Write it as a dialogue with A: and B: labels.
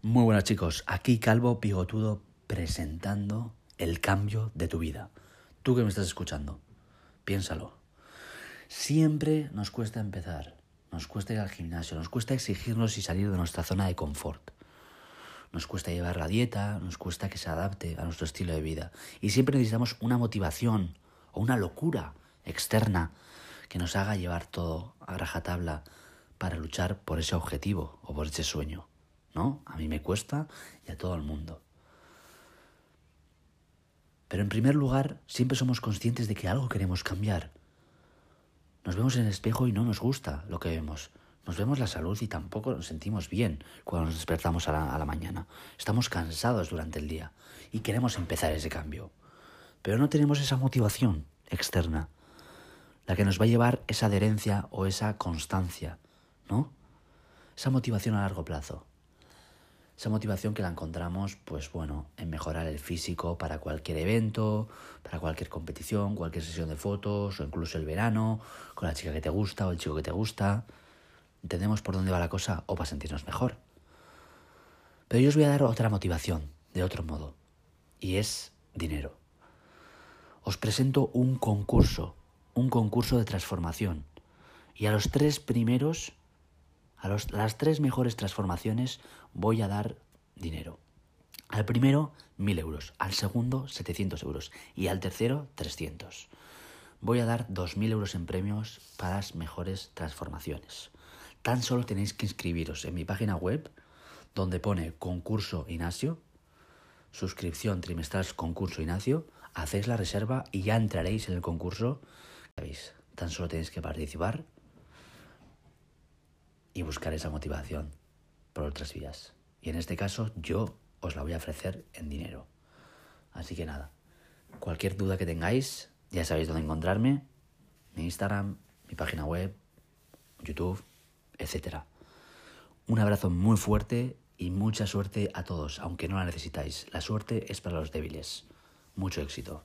A: Muy buenas chicos, aquí Calvo Pigotudo presentando el cambio de tu vida. Tú que me estás escuchando, piénsalo. Siempre nos cuesta empezar, nos cuesta ir al gimnasio, nos cuesta exigirnos y salir de nuestra zona de confort. Nos cuesta llevar la dieta, nos cuesta que se adapte a nuestro estilo de vida. Y siempre necesitamos una motivación o una locura externa que nos haga llevar todo a rajatabla para luchar por ese objetivo o por ese sueño. ¿No? A mí me cuesta y a todo el mundo. Pero en primer lugar, siempre somos conscientes de que algo queremos cambiar. Nos vemos en el espejo y no nos gusta lo que vemos. Nos vemos la salud y tampoco nos sentimos bien cuando nos despertamos a la, mañana. Estamos cansados durante el día y queremos empezar ese cambio. Pero no tenemos esa motivación externa, la que nos va a llevar esa adherencia o esa constancia, ¿no? Esa motivación a largo plazo. Esa motivación que la encontramos, pues bueno, en mejorar el físico para cualquier evento, para cualquier competición, cualquier sesión de fotos o incluso el verano, con la chica que te gusta o el chico que te gusta. ¿Entendemos por dónde va la cosa o para sentirnos mejor? Pero yo os voy a dar otra motivación, de otro modo, y es dinero. Os presento un concurso, un concurso de transformación. Y a los tres primeros a, las tres mejores transformaciones voy a dar dinero. Al primero, 1000 euros. Al segundo, 700 euros. Y al tercero, 300. Voy a dar 2.000 euros en premios para las mejores transformaciones. Tan solo tenéis que inscribiros en mi página web, donde pone concurso Ignacio, suscripción trimestral concurso Ignacio, hacéis la reserva y ya entraréis en el concurso. Tan solo tenéis que participar y buscar esa motivación por otras vías. Y en este caso yo os la voy a ofrecer en dinero. Así que nada, cualquier duda que tengáis, ya sabéis dónde encontrarme, mi Instagram, mi página web, YouTube, etc. Un abrazo muy fuerte y mucha suerte a todos, aunque no la necesitáis. La suerte es para los débiles. Mucho éxito.